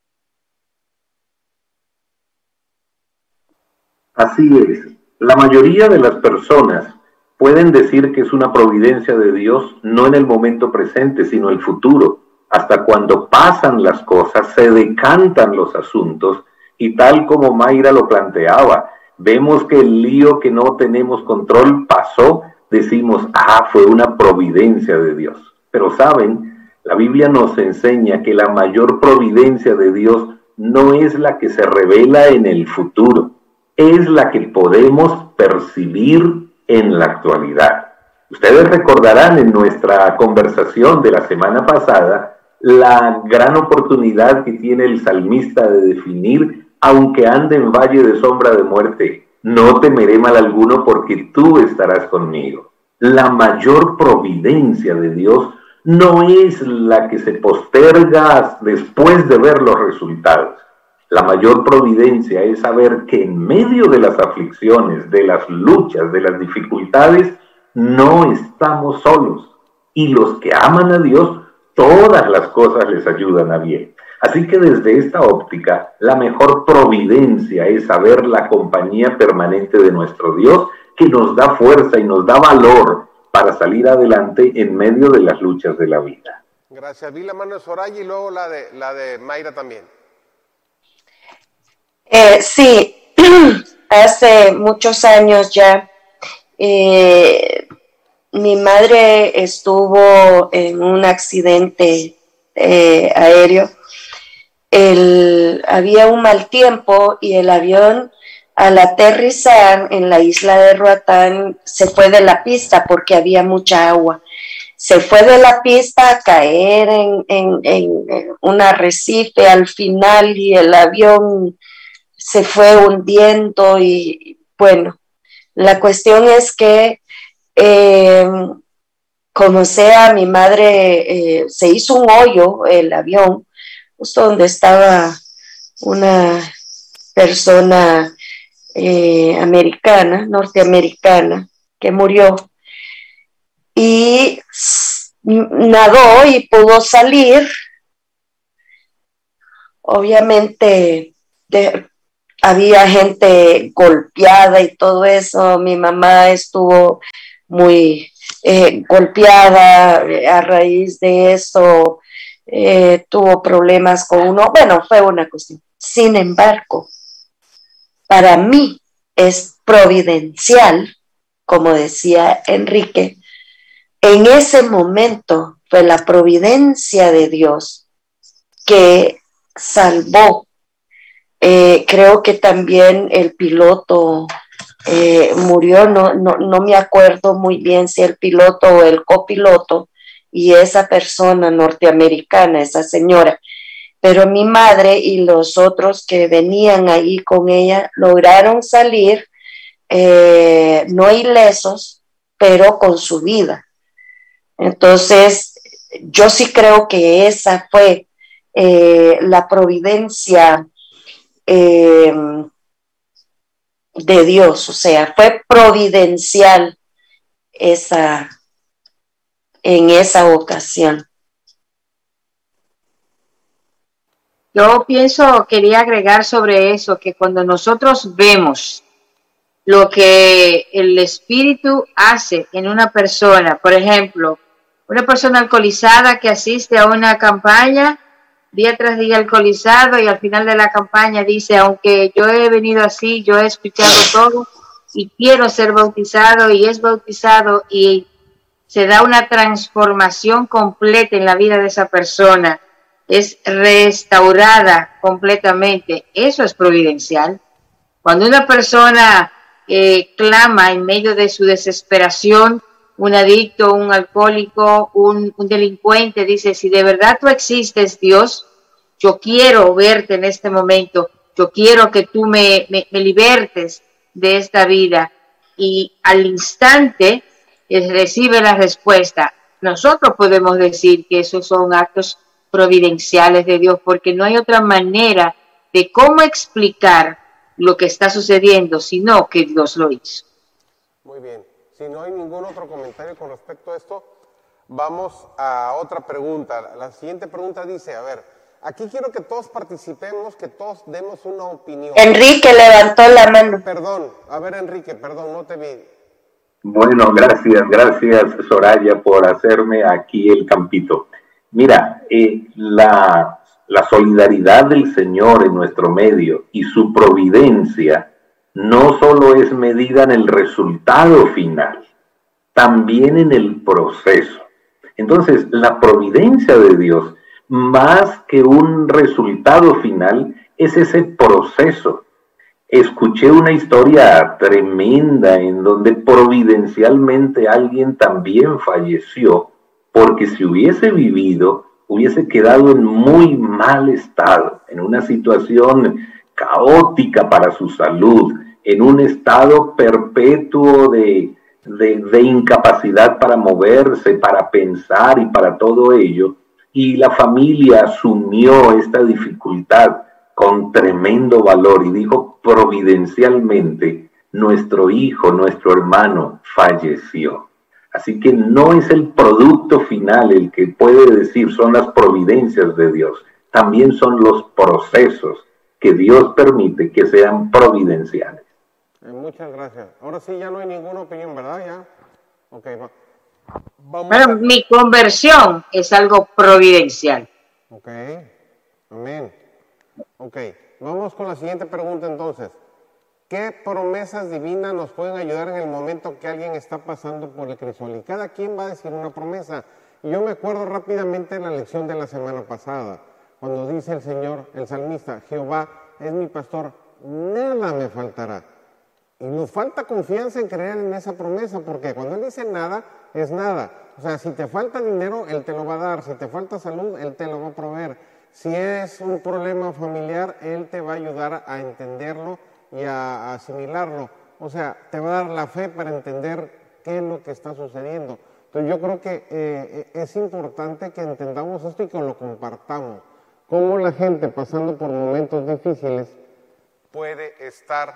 Así es. La mayoría de las personas pueden decir que es una providencia de Dios no en el momento presente, sino el futuro. Hasta cuando pasan las cosas, se decantan los asuntos y tal como Mayra lo planteaba, vemos que el lío que no tenemos control pasó, decimos, ah, fue una providencia de Dios. Pero saben, la Biblia nos enseña que la mayor providencia de Dios no es la que se revela en el futuro, es la que podemos percibir en la actualidad. Ustedes recordarán en nuestra conversación de la semana pasada la gran oportunidad que tiene el salmista de definir aunque ande en valle de sombra de muerte, no temeré mal alguno porque tú estarás conmigo. La mayor providencia de Dios no es la que se posterga después de ver los resultados. La mayor providencia es saber que en medio de las aflicciones, de las luchas, de las dificultades, no estamos solos. Y los que aman a Dios, todas las cosas les ayudan a bien. Así que desde esta óptica, la mejor providencia es saber la compañía permanente de nuestro Dios que nos da fuerza y nos da valor para salir adelante en medio de las luchas de la vida. Gracias. Vi la mano de Soraya y luego la de, la de Mayra también. Eh, sí, hace muchos años ya eh, mi madre estuvo en un accidente eh, aéreo. Había un mal tiempo y el avión al aterrizar en la isla de Roatán se fue de la pista porque había mucha agua. Se fue de la pista a caer en, en un arrecife al final y el avión se fue hundiendo y bueno, la cuestión es que eh, como sea, mi madre eh, se hizo un hoyo, el avión, justo donde estaba una persona eh, americana, norteamericana, que murió. Y nadó y pudo salir. Obviamente había gente golpeada y todo eso. Mi mamá estuvo muy eh, golpeada eh, a raíz de eso, eh, tuvo problemas con uno, bueno, fue una cuestión. Sin embargo, para mí es providencial, como decía Enrique, en ese momento fue la providencia de Dios que salvó. Creo que también el piloto eh, murió, no, no, no me acuerdo muy bien si el piloto o el copiloto, y esa persona norteamericana, esa señora, pero mi madre y los otros que venían ahí con ella lograron salir eh, no ilesos, pero con su vida. Entonces, yo sí creo que esa fue eh, la providencia de Dios, o sea, fue providencial esa en esa ocasión. Yo pienso, quería agregar sobre eso, que cuando nosotros vemos lo que el espíritu hace en una persona, por ejemplo, una persona alcoholizada que asiste a una campaña día tras día alcoholizado y al final de la campaña dice, aunque yo he venido así, yo he escuchado todo y quiero ser bautizado y es bautizado y se da una transformación completa en la vida de esa persona, es restaurada completamente. Eso es providencial. Cuando una persona eh, clama en medio de su desesperación, un adicto, un alcohólico, un, delincuente, dice, si de verdad tú existes, Dios, yo quiero verte en este momento, yo quiero que tú me, me, libertes de esta vida. Y al instante recibe la respuesta. Nosotros podemos decir que esos son actos providenciales de Dios, porque no hay otra manera de cómo explicar lo que está sucediendo, sino que Dios lo hizo. Muy bien. Si no hay ningún otro comentario con respecto a esto, vamos a otra pregunta. La siguiente pregunta dice, a ver, aquí quiero que todos participemos, que todos demos una opinión. Enrique levantó la mano. Perdón, a ver Enrique, perdón, no te vi. Bueno, gracias, gracias Soraya por hacerme aquí el campito. Mira, eh, la, la solidaridad del Señor en nuestro medio y su providencia no solo es medida en el resultado final, también en el proceso. Entonces, la providencia de Dios, más que un resultado final, es ese proceso. Escuché una historia tremenda en donde providencialmente alguien también falleció, porque si hubiese vivido, hubiese quedado en muy mal estado, en una situación caótica para su salud, en un estado perpetuo de, de, incapacidad para moverse, para pensar y para todo ello. Y la familia asumió esta dificultad con tremendo valor y dijo providencialmente, nuestro hijo, nuestro hermano falleció. Así que no es el producto final el que puede decir son las providencias de Dios, también son los procesos que Dios permite que sean providenciales. Eh, muchas gracias. Ahora sí, ya no hay ninguna opinión, ¿verdad? Ya. Ok, Vamos mi conversión es algo providencial. Ok, amén. Ok, vamos con la siguiente pregunta entonces. ¿Qué promesas divinas nos pueden ayudar en el momento que alguien está pasando por el crisol? Y cada quien va a decir una promesa. yo me acuerdo rápidamente de la lección de la semana pasada, cuando dice el Señor, el salmista, Jehová es mi pastor, nada me faltará. Y nos falta confianza en creer en esa promesa, porque cuando Él dice nada, es nada. O sea, si te falta dinero, Él te lo va a dar. Si te falta salud, Él te lo va a proveer. Si es un problema familiar, Él te va a ayudar a entenderlo y a, asimilarlo. O sea, te va a dar la fe para entender qué es lo que está sucediendo. Entonces yo creo que eh, es importante que entendamos esto y que lo compartamos. Cómo la gente pasando por momentos difíciles puede estar,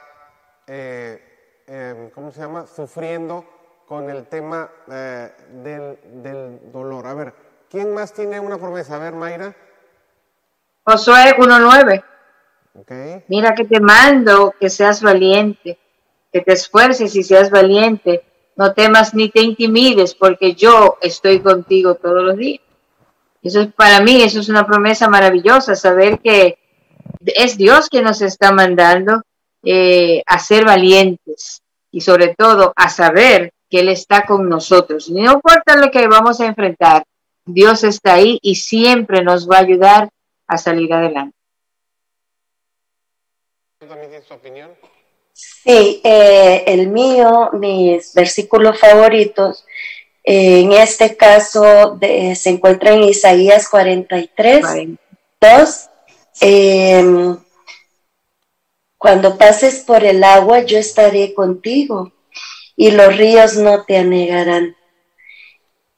eh, em, ¿cómo se llama?, sufriendo con el tema eh, del, del dolor. A ver, ¿quién más tiene una promesa? A ver, Mayra. Josué 1.9. Mira que te mando que seas valiente, que te esfuerces y seas valiente. No temas ni te intimides, porque yo estoy contigo todos los días. Eso es para mí, eso es una promesa maravillosa, saber que es Dios quien nos está mandando eh, a ser valientes y sobre todo a saber que Él está con nosotros. No importa lo que vamos a enfrentar, Dios está ahí y siempre nos va a ayudar a salir adelante también tienes tu opinión? Sí, eh, el mío, mis versículos favoritos, en este caso se encuentra en Isaías 43, 2. Em, cuando pases por el agua, yo estaré contigo y los ríos no te anegarán.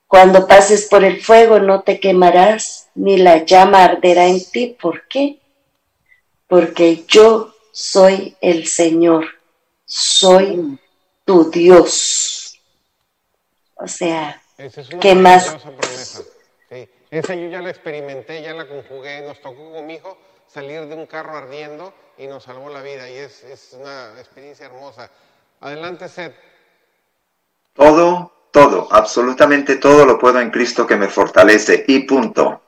Cuando pases por el fuego, no te quemarás, ni la llama arderá en ti. ¿Por qué? Porque yo soy el Señor, soy tu Dios. O sea, ¿qué más? Esa yo ya la experimenté, ya la conjugué, nos tocó con mi hijo salir de un carro ardiendo y nos salvó la vida y es, es una experiencia hermosa. Adelante, Seth. Todo, todo, absolutamente todo lo puedo en Cristo que me fortalece y punto.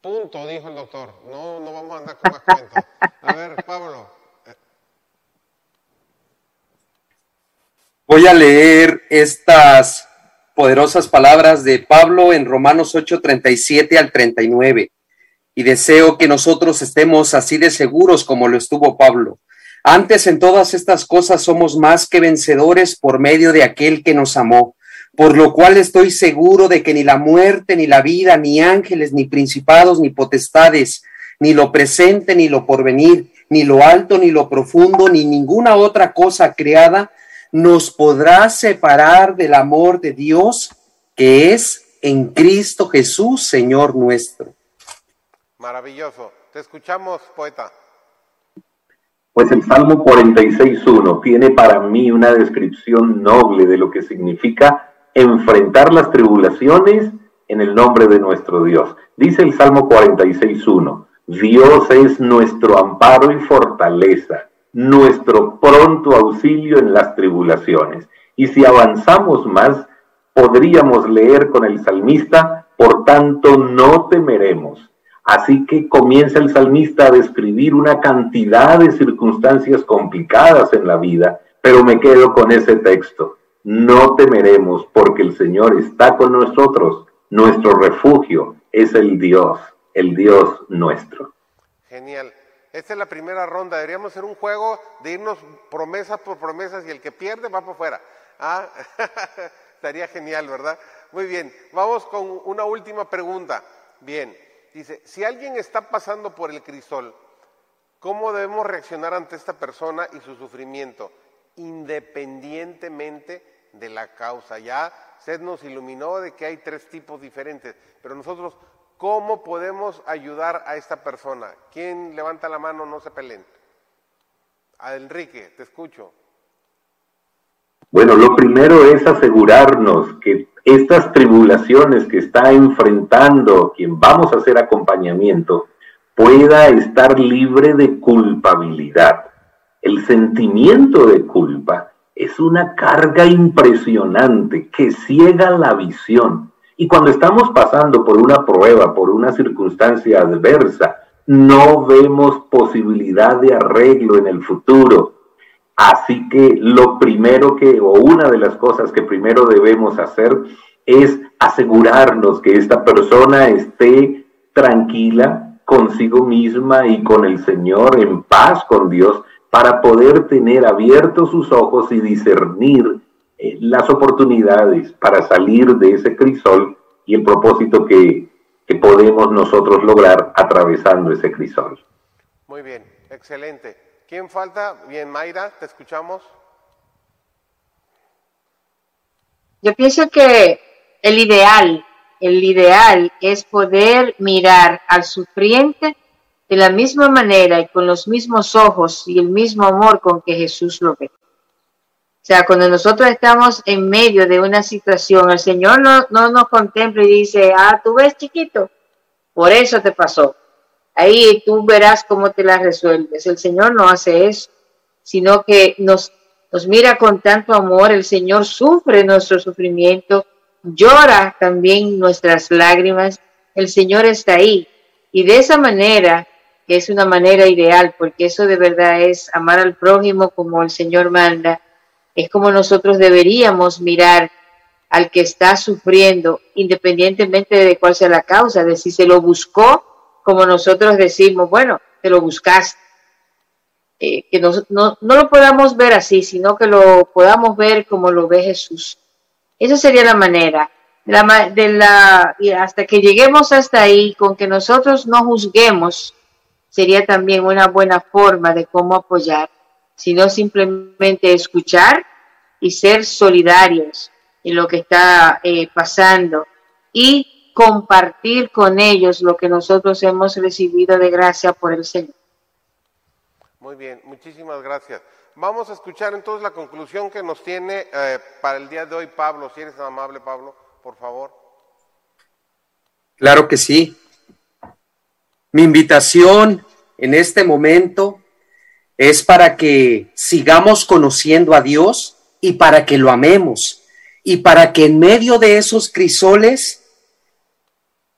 Punto, dijo el doctor. No, no vamos a andar con más cuentos. A ver, Pablo. Voy a leer estas poderosas palabras de Pablo en Romanos 8, 37 al 39. Y deseo que nosotros estemos así de seguros como lo estuvo Pablo. Antes en todas estas cosas somos más que vencedores por medio de aquel que nos amó por lo cual estoy seguro de que ni la muerte, ni la vida, ni ángeles, ni principados, ni potestades, ni lo presente, ni lo porvenir, ni lo alto, ni lo profundo, ni ninguna otra cosa creada nos podrá separar del amor de Dios que es en Cristo Jesús, Señor nuestro. Maravilloso. Te escuchamos, poeta. Pues el Salmo 46.1 tiene para mí una descripción noble de lo que significa enfrentar las tribulaciones en el nombre de nuestro Dios. Dice el Salmo 46.1, Dios es nuestro amparo y fortaleza, nuestro pronto auxilio en las tribulaciones. Y si avanzamos más, podríamos leer con el salmista, por tanto no temeremos. Así que comienza el salmista a describir una cantidad de circunstancias complicadas en la vida, pero me quedo con ese texto no temeremos porque el Señor está con nosotros. Nuestro refugio es el Dios, el Dios nuestro. Genial. Esta es la primera ronda. Deberíamos hacer un juego de irnos promesas por promesas y el que pierde va por fuera. Ah, estaría genial, ¿verdad? Muy bien. Vamos con una última pregunta. Bien. Dice, si alguien está pasando por el crisol, ¿cómo debemos reaccionar ante esta persona y su sufrimiento, independientemente de la causa. Ya Sed nos iluminó de que hay tres tipos diferentes, pero nosotros, ¿cómo podemos ayudar a esta persona? ¿Quién levanta la mano? No se peleen. A Enrique, te escucho. Bueno, lo primero es asegurarnos que estas tribulaciones que está enfrentando quien vamos a hacer acompañamiento, pueda estar libre de culpabilidad. El sentimiento de culpa es una carga impresionante que ciega la visión. Y cuando estamos pasando por una prueba, por una circunstancia adversa, no vemos posibilidad de arreglo en el futuro. Así que lo primero que, o una de las cosas que primero debemos hacer es asegurarnos que esta persona esté tranquila consigo misma y con el Señor, en paz con Dios, para poder tener abiertos sus ojos y discernir eh, las oportunidades para salir de ese crisol y el propósito que, que podemos nosotros lograr atravesando ese crisol. Muy bien, excelente. ¿Quién falta? Bien, Mayra, te escuchamos. Yo pienso que el ideal, el ideal es poder mirar al sufriente de la misma manera y con los mismos ojos y el mismo amor con que Jesús lo ve. O sea, cuando nosotros estamos en medio de una situación, el Señor no, no nos contempla y dice, ah, tú ves chiquito, por eso te pasó. Ahí tú verás cómo te la resuelves. El Señor no hace eso, sino que nos, nos mira con tanto amor. El Señor sufre nuestro sufrimiento, llora también nuestras lágrimas. El Señor está ahí. Y de esa manera, que es una manera ideal, porque eso de verdad es amar al prójimo como el Señor manda, es como nosotros deberíamos mirar al que está sufriendo, independientemente de cuál sea la causa, de si se lo buscó, como nosotros decimos, bueno, te lo buscaste. Eh, que no, no, lo podamos ver así, sino que lo podamos ver como lo ve Jesús. Esa sería la manera. La, de la, y hasta que lleguemos hasta ahí, con que nosotros no juzguemos, sería también una buena forma de cómo apoyar sino simplemente escuchar y ser solidarios en lo que está eh, pasando y compartir con ellos lo que nosotros hemos recibido de gracia por el Señor. Muy bien, muchísimas gracias. Vamos a escuchar entonces la conclusión que nos tiene eh, para el día de hoy Pablo. Si eres amable, Pablo, por favor. Claro que sí. Mi invitación en este momento es para que sigamos conociendo a Dios y para que lo amemos y para que en medio de esos crisoles,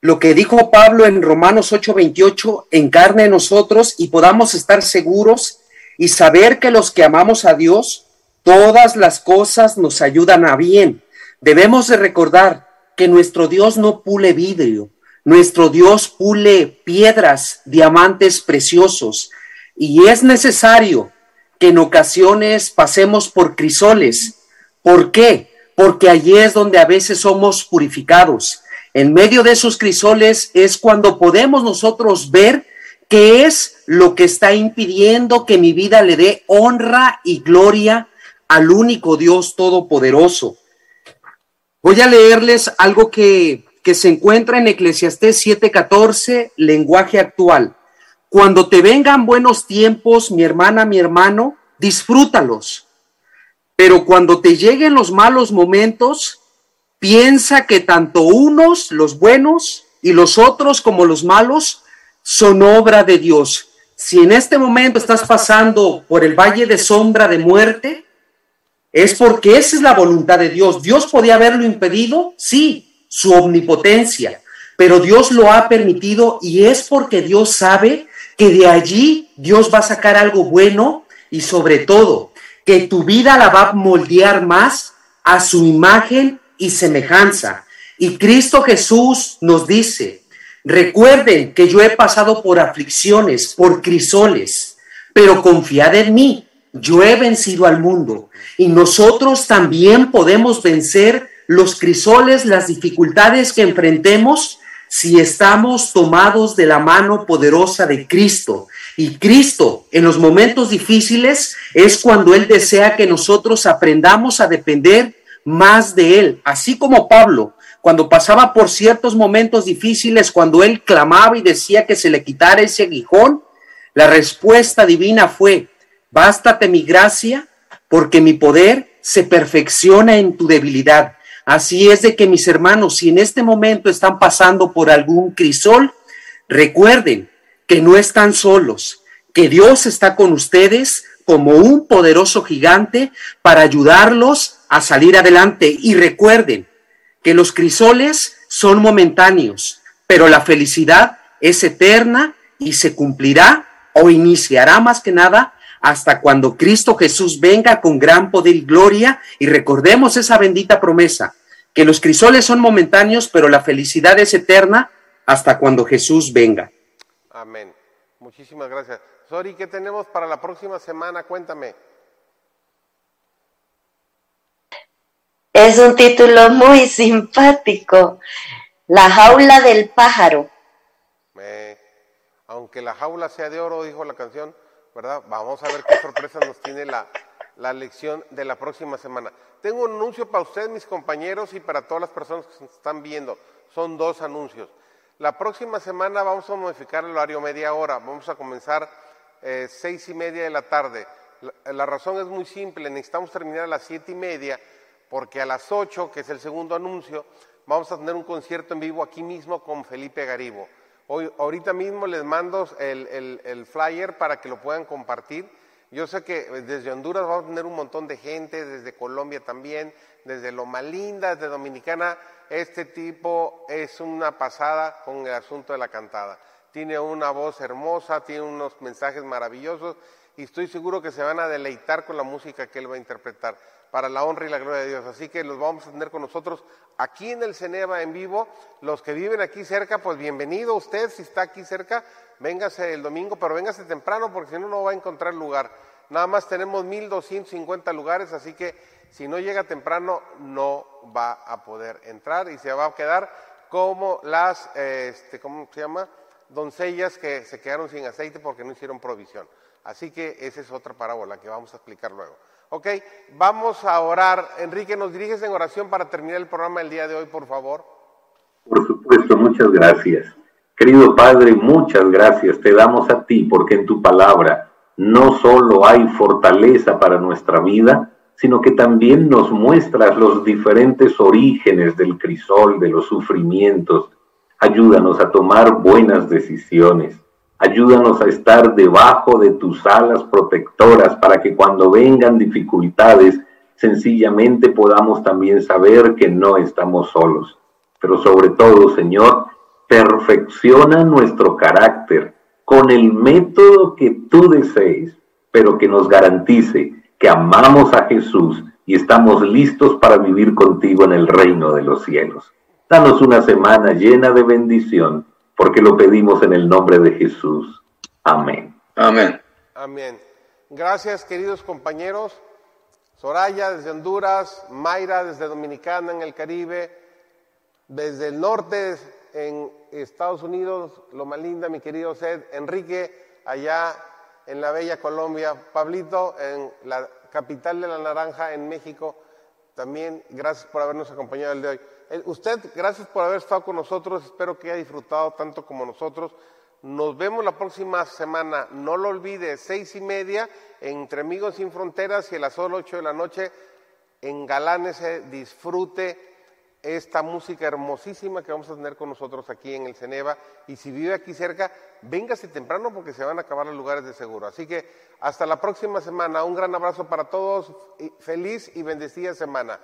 lo que dijo Pablo en Romanos 8:28 encarne en nosotros y podamos estar seguros y saber que los que amamos a Dios, todas las cosas nos ayudan a bien. Debemos de recordar que nuestro Dios no pule vidrio, nuestro Dios pule piedras, diamantes preciosos, y es necesario que en ocasiones pasemos por crisoles. ¿Por qué? Porque allí es donde a veces somos purificados. En medio de esos crisoles es cuando podemos nosotros ver qué es lo que está impidiendo que mi vida le dé honra y gloria al único Dios todopoderoso. Voy a leerles algo que, que se encuentra en Eclesiastés 7:14, lenguaje actual. Cuando te vengan buenos tiempos, mi hermana, mi hermano, disfrútalos. Pero cuando te lleguen los malos momentos, piensa que tanto unos, los buenos, y los otros como los malos, son obra de Dios. Si en este momento estás pasando por el valle de sombra de muerte, es porque esa es la voluntad de Dios. ¿Dios podía haberlo impedido? Sí, su omnipotencia, pero Dios lo ha permitido y es porque Dios sabe que de allí Dios va a sacar algo bueno y sobre todo que tu vida la va a moldear más a su imagen y semejanza. Y Cristo Jesús nos dice, recuerden que yo he pasado por aflicciones, por crisoles, pero confiad en mí, yo he vencido al mundo y nosotros también podemos vencer los crisoles, las dificultades que enfrentemos si estamos tomados de la mano poderosa de Cristo. Y Cristo en los momentos difíciles es cuando Él desea que nosotros aprendamos a depender más de Él, así como Pablo, cuando pasaba por ciertos momentos difíciles, cuando Él clamaba y decía que se le quitara ese aguijón, la respuesta divina fue, bástate mi gracia, porque mi poder se perfecciona en tu debilidad. Así es de que mis hermanos, si en este momento están pasando por algún crisol, recuerden que no están solos, que Dios está con ustedes como un poderoso gigante para ayudarlos a salir adelante. Y recuerden que los crisoles son momentáneos, pero la felicidad es eterna y se cumplirá o iniciará más que nada hasta cuando Cristo Jesús venga con gran poder y gloria y recordemos esa bendita promesa, que los crisoles son momentáneos, pero la felicidad es eterna hasta cuando Jesús venga. Amén. Muchísimas gracias. Sori, ¿qué tenemos para la próxima semana? Cuéntame. Es un título muy simpático. La jaula del pájaro. aunque la jaula sea de oro, dijo la canción, ¿verdad? Vamos a ver qué sorpresa nos tiene la, la lección de la próxima semana. Tengo un anuncio para ustedes, mis compañeros, y para todas las personas que están viendo. Son dos anuncios. La próxima semana vamos a modificar el horario media hora. Vamos a comenzar eh, seis y media de la tarde. La, la, razón es muy simple. Necesitamos terminar a las siete y media porque a las ocho, que es el segundo anuncio, vamos a tener un concierto en vivo aquí mismo con Felipe Garibo. Hoy, ahorita mismo les mando el, flyer para que lo puedan compartir. Yo sé que desde Honduras vamos a tener un montón de gente, desde Colombia también, desde Loma Linda, desde Dominicana. Este tipo es una pasada con el asunto de la cantada. Tiene una voz hermosa, tiene unos mensajes maravillosos y estoy seguro que se van a deleitar con la música que él va a interpretar para la honra y la gloria de Dios. Así que los vamos a tener con nosotros aquí en el Ceneva en vivo. Los que viven aquí cerca, pues bienvenido usted, si está aquí cerca, véngase el domingo, pero véngase temprano porque si no, no va a encontrar lugar. Nada más tenemos 1.250 lugares, así que si no llega temprano, no va a poder entrar y se va a quedar como las, este, ¿cómo se llama? Doncellas que se quedaron sin aceite porque no hicieron provisión. Así que esa es otra parábola que vamos a explicar luego. Ok, vamos a orar. Enrique, ¿nos diriges en oración para terminar el programa del día de hoy, por favor? Por supuesto, muchas gracias. Querido Padre, muchas gracias te damos a ti porque en tu palabra no solo hay fortaleza para nuestra vida, sino que también nos muestras los diferentes orígenes del crisol, de los sufrimientos. Ayúdanos a tomar buenas decisiones Ayúdanos a estar debajo de tus alas protectoras para que cuando vengan dificultades, sencillamente podamos también saber que no estamos solos. Pero sobre todo, Señor, perfecciona nuestro carácter con el método que tú desees, pero que nos garantice que amamos a Jesús y estamos listos para vivir contigo en el reino de los cielos. Danos una semana llena de bendición porque lo pedimos en el nombre de Jesús. Amén. Amén. Amén. Gracias, queridos compañeros. Soraya desde Honduras, Mayra desde Dominicana en el Caribe, desde el norte en Estados Unidos, Loma Linda, mi querido Sed, Enrique allá en la bella Colombia, Pablito en la capital de la naranja en México. También gracias por habernos acompañado el de hoy. Eh, usted, gracias por haber estado con nosotros, espero que haya disfrutado tanto como nosotros. Nos vemos la próxima semana, no lo olvide, seis y media, entre Amigos Sin Fronteras y a las ocho de la noche, en Galánese, disfrute esta música hermosísima que vamos a tener con nosotros aquí en el Ceneva. Y si vive aquí cerca, véngase temprano porque se van a acabar los lugares de seguro. Así que hasta la próxima semana. Un gran abrazo para todos. Feliz y bendecida semana.